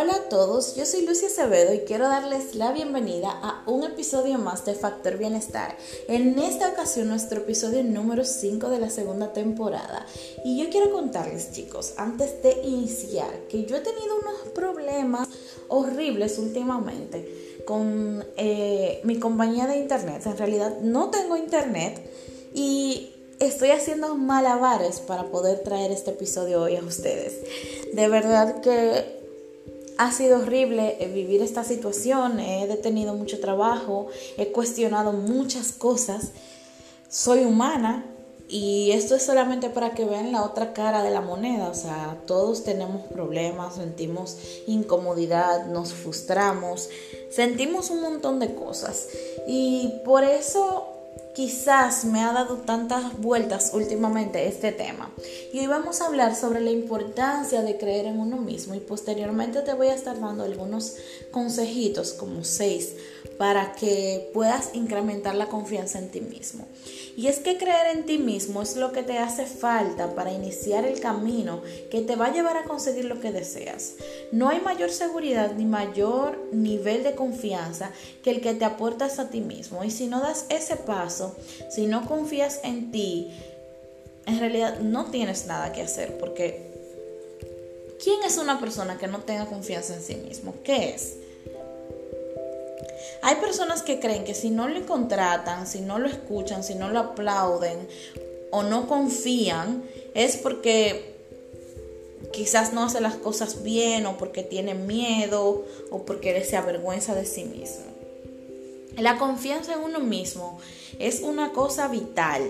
Hola a todos, yo soy Lucia Acevedo y quiero darles la bienvenida a un episodio más de Factor Bienestar. En esta ocasión nuestro episodio número 5 de la segunda temporada. Y yo quiero contarles chicos, antes de iniciar, que yo he tenido unos problemas horribles últimamente con eh, mi compañía de internet. En realidad no tengo internet y estoy haciendo malabares para poder traer este episodio hoy a ustedes. De verdad que ha sido horrible eh, vivir esta situación, he detenido mucho trabajo, he cuestionado muchas cosas, soy humana y esto es solamente para que vean la otra cara de la moneda, o sea, todos tenemos problemas, sentimos incomodidad, nos frustramos, sentimos un montón de cosas. Y por eso quizás me ha dado tantas vueltas últimamente este tema. Y hoy vamos a hablar sobre la importancia de creer en uno mismo y posteriormente te voy a estar dando algunos consejitos, como seis, para que puedas incrementar la confianza en ti mismo. Y es que creer en ti mismo es lo que te hace falta para iniciar el camino que te va a llevar a conseguir lo que deseas. No hay mayor seguridad ni mayor nivel de confianza que el que te aportas a ti mismo. Y si no das ese paso, si no confías en ti, en realidad no tienes nada que hacer porque ¿quién es una persona que no tenga confianza en sí mismo? ¿Qué es? Hay personas que creen que si no le contratan, si no lo escuchan, si no lo aplauden o no confían, es porque quizás no hace las cosas bien o porque tiene miedo o porque se avergüenza de sí mismo. La confianza en uno mismo es una cosa vital.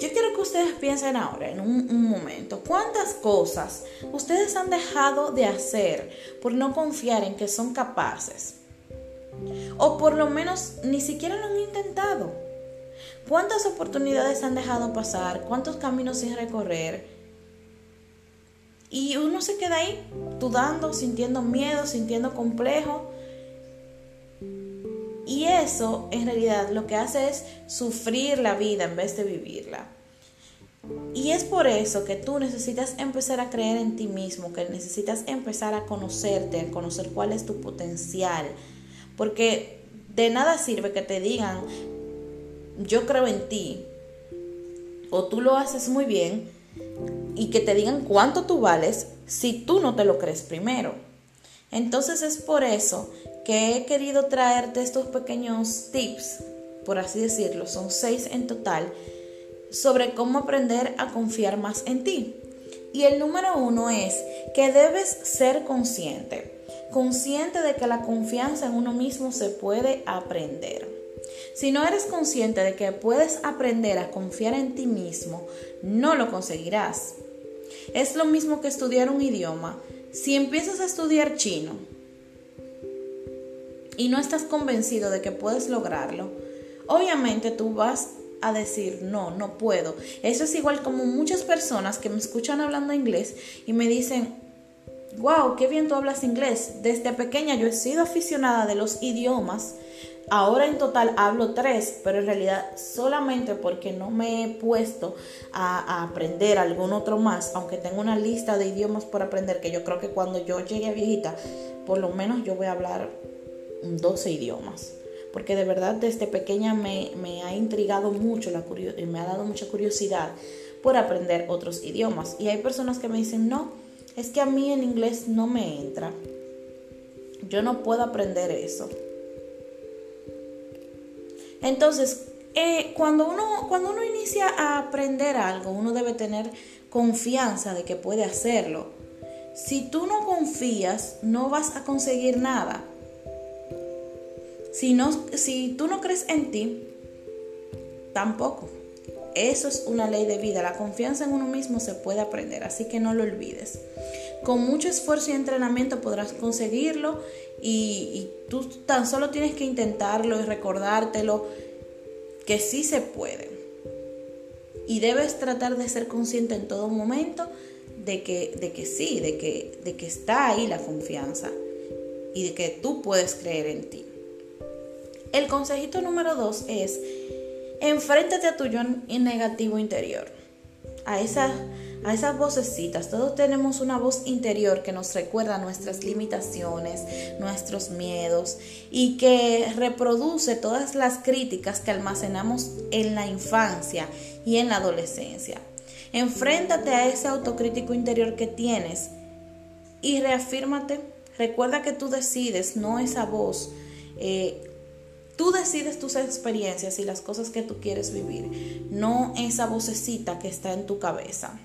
Yo quiero que ustedes piensen ahora, en un, un, momento, cuántas cosas ustedes han dejado de hacer por no confiar en que son capaces. O por lo menos ni siquiera lo han intentado. ¿Cuántas oportunidades han dejado pasar? ¿Cuántos caminos sin recorrer? Y uno se queda ahí, dudando, sintiendo miedo, sintiendo complejo. Y eso en realidad lo que hace es sufrir la vida en vez de vivirla. Y es por eso que tú necesitas empezar a creer en ti mismo, que necesitas empezar a conocerte, a conocer cuál es tu potencial, porque de nada sirve que te digan, yo creo en ti, o tú lo haces muy bien, y que te digan cuánto tú vales si tú no te lo crees primero. Entonces es por eso que he querido traerte estos pequeños tips, por así decirlo, son seis en total, sobre cómo aprender a confiar más en ti. Y el número uno es que debes ser consciente consciente de que la confianza en uno mismo se puede aprender. Si no eres consciente de que puedes aprender a confiar en ti mismo, no lo conseguirás. Es lo mismo que estudiar un idioma. Si empiezas a estudiar chino y no estás convencido de que puedes lograrlo, obviamente tú vas a decir, no, no puedo. Eso es igual como muchas personas que me escuchan hablando inglés y me dicen, wow, qué bien tú hablas inglés. Desde pequeña yo he sido aficionada de los idiomas. Ahora en total hablo tres, pero en realidad solamente porque no me he puesto a, aprender algún otro más, aunque tengo una lista de idiomas por aprender, que yo creo que cuando yo llegue a viejita, por lo menos yo voy a hablar 12 idiomas. Porque de verdad desde pequeña me, ha intrigado mucho, la me ha dado mucha curiosidad por aprender otros idiomas. Y hay personas que me dicen, no, es que a mí en inglés no me entra. Yo no puedo aprender eso. Entonces, eh, cuando, uno, cuando uno inicia a aprender algo, uno debe tener confianza de que puede hacerlo. Si tú no confías, no vas a conseguir nada. Si, no, si tú no crees en ti, tampoco. Eso es una ley de vida. La confianza en uno mismo se puede aprender, así que no lo olvides. Con mucho esfuerzo y entrenamiento podrás conseguirlo y, tú tan solo tienes que intentarlo y recordártelo que sí se puede. Y debes tratar de ser consciente en todo momento de que, de que sí, de que, de que está ahí la confianza y de que tú puedes creer en ti. El consejito número dos es Enfréntate a tu yo negativo interior, a esa, a esas vocecitas. Todos tenemos una voz interior que nos recuerda nuestras limitaciones, nuestros miedos y que reproduce todas las críticas que almacenamos en la infancia y en la adolescencia. Enfréntate a ese autocrítico interior que tienes y reafírmate. Recuerda que tú decides, no esa voz. Eh, Tú decides tus experiencias y las cosas que tú quieres vivir, no esa vocecita que está en tu cabeza.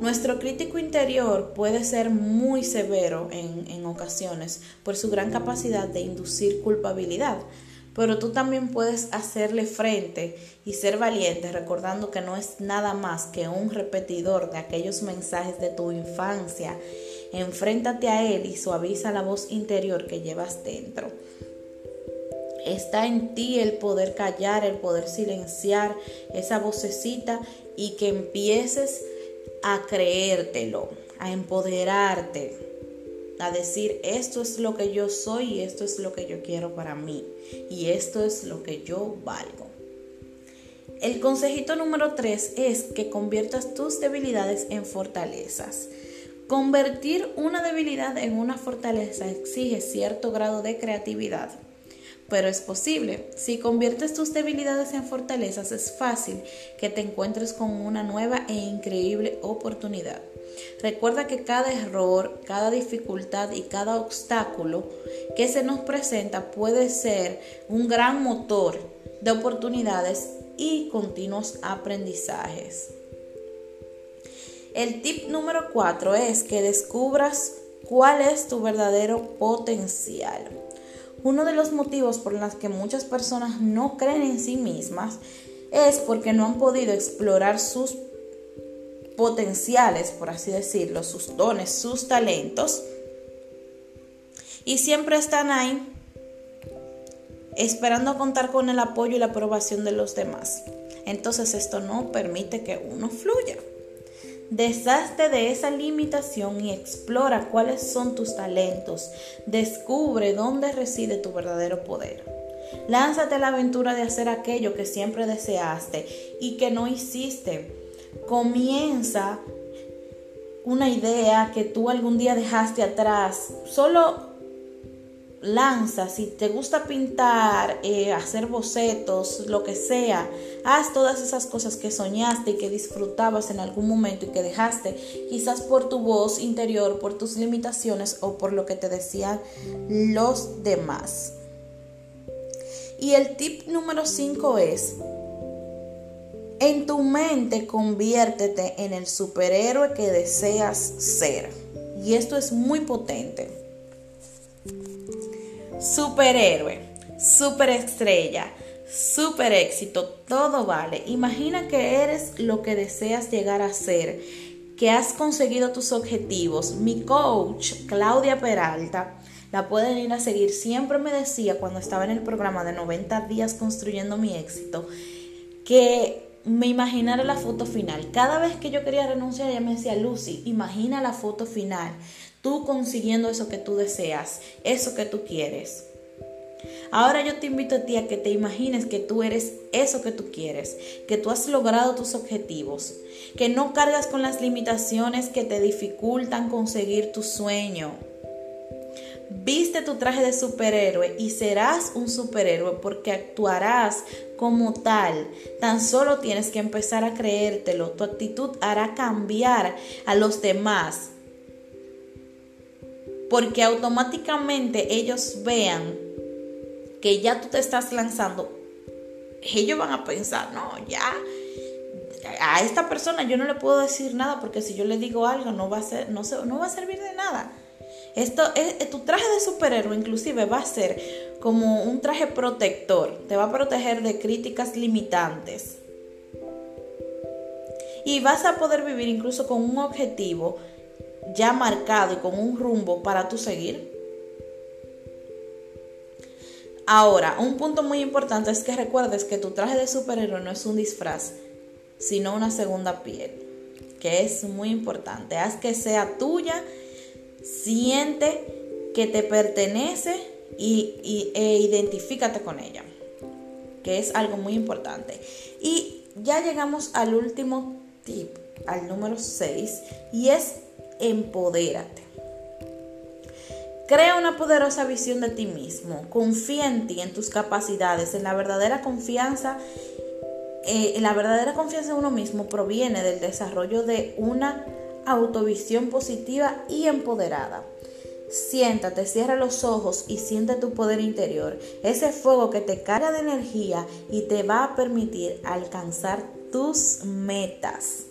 Nuestro crítico interior puede ser muy severo en, ocasiones por su gran capacidad de inducir culpabilidad, pero tú también puedes hacerle frente y ser valiente recordando que no es nada más que un repetidor de aquellos mensajes de tu infancia. Enfréntate a él y suaviza la voz interior que llevas dentro. Está en ti el poder callar, el poder silenciar esa vocecita y que empieces a creértelo, a empoderarte, a decir esto es lo que yo soy y esto es lo que yo quiero para mí y esto es lo que yo valgo. El consejito número 3 es que conviertas tus debilidades en fortalezas. Convertir una debilidad en una fortaleza exige cierto grado de creatividad pero es posible. Si conviertes tus debilidades en fortalezas, es fácil que te encuentres con una nueva e increíble oportunidad. Recuerda que cada error, cada dificultad y cada obstáculo que se nos presenta puede ser un gran motor de oportunidades y continuos aprendizajes. El tip número 4 es que descubras cuál es tu verdadero potencial. Uno de los motivos por los que muchas personas no creen en sí mismas es porque no han podido explorar sus potenciales, por así decirlo, sus dones, sus talentos. Y siempre están ahí esperando contar con el apoyo y la aprobación de los demás. Entonces esto no permite que uno fluya. Deshazte de esa limitación y explora cuáles son tus talentos. Descubre dónde reside tu verdadero poder. Lánzate a la aventura de hacer aquello que siempre deseaste y que no hiciste. Comienza una idea que tú algún día dejaste atrás. Solo lanza, si te gusta pintar, eh, hacer bocetos, lo que sea, haz todas esas cosas que soñaste y que disfrutabas en algún momento y que dejaste, quizás por tu voz interior, por tus limitaciones o por lo que te decían los demás. Y el tip número 5 es, en tu mente conviértete en el superhéroe que deseas ser. Y esto es muy potente superhéroe, superestrella, super éxito, todo vale. Imagina que eres lo que deseas llegar a ser, que has conseguido tus objetivos. Mi coach, Claudia Peralta, la pueden ir a seguir. Siempre me decía cuando estaba en el programa de 90 días construyendo mi éxito, que me imaginara la foto final. Cada vez que yo quería renunciar, ella me decía, Lucy, imagina la foto final tú consiguiendo eso que tú deseas, eso que tú quieres. Ahora yo te invito a ti a que te imagines que tú eres eso que tú quieres, que tú has logrado tus objetivos, que no cargas con las limitaciones que te dificultan conseguir tu sueño. Viste tu traje de superhéroe y serás un superhéroe porque actuarás como tal. Tan solo tienes que empezar a creértelo. Tu actitud hará cambiar a los demás porque automáticamente ellos vean que ya tú te estás lanzando, ellos van a pensar, no, ya a esta persona yo no le puedo decir nada porque si yo le digo algo no va a ser, no, no va a servir de nada. Esto es, tu traje de superhéroe inclusive va a ser como un traje protector, te va a proteger de críticas limitantes. Y vas a poder vivir incluso con un objetivo ya marcado y con un rumbo para tu seguir. Ahora, un punto muy importante es que recuerdes que tu traje de superhéroe no es un disfraz, sino una segunda piel, que es muy importante. Haz que sea tuya, siente que te pertenece y, e identifícate con ella, que es algo muy importante. Y ya llegamos al último tip, al número 6, y es empodérate. Crea una poderosa visión de ti mismo. Confía en ti, en tus capacidades, en la verdadera confianza. Eh, la verdadera confianza en uno mismo proviene del desarrollo de una autovisión positiva y empoderada. Siéntate, cierra los ojos y siente tu poder interior, ese fuego que te carga de energía y te va a permitir alcanzar tus metas.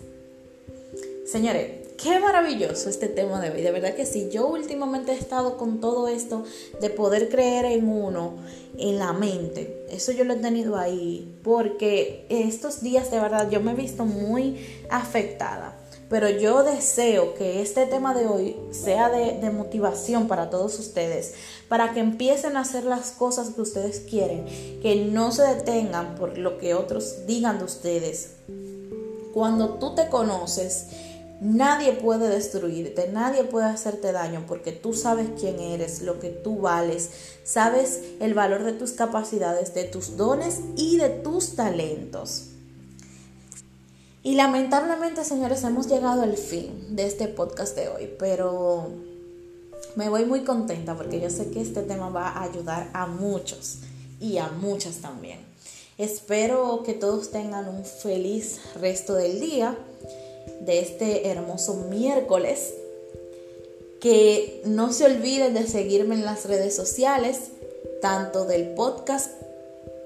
Señores, Qué maravilloso este tema de hoy, de verdad que sí. Yo últimamente he estado con todo esto de poder creer en uno, en la mente. Eso yo lo he tenido ahí porque estos días de verdad yo me he visto muy afectada. Pero yo deseo que este tema de hoy sea de, de, motivación para todos ustedes, para que empiecen a hacer las cosas que ustedes quieren, que no se detengan por lo que otros digan de ustedes. Cuando tú te conoces, Nadie puede destruirte, nadie puede hacerte daño porque tú sabes quién eres, lo que tú vales, sabes el valor de tus capacidades, de tus dones y de tus talentos. Y lamentablemente, señores, hemos llegado al fin de este podcast de hoy, pero me voy muy contenta porque yo sé que este tema va a ayudar a muchos y a muchas también. Espero que todos tengan un feliz resto del día de este hermoso miércoles. Que no se olviden de seguirme en las redes sociales, tanto del podcast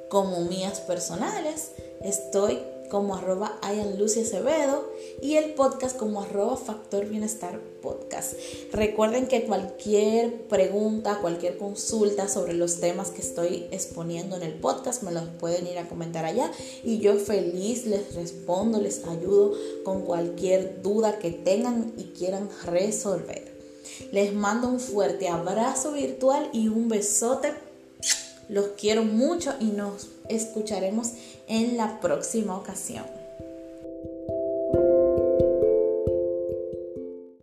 como mías personales. Estoy como arroba Lucy Acevedo y el podcast como arroba Factor Bienestar Podcast. Recuerden que cualquier pregunta, cualquier consulta sobre los temas que estoy exponiendo en el podcast me los pueden ir a comentar allá y yo feliz les respondo, les ayudo con cualquier duda que tengan y quieran resolver. Les mando un fuerte abrazo virtual y un besote. Los quiero mucho y nos escucharemos en la próxima ocasión.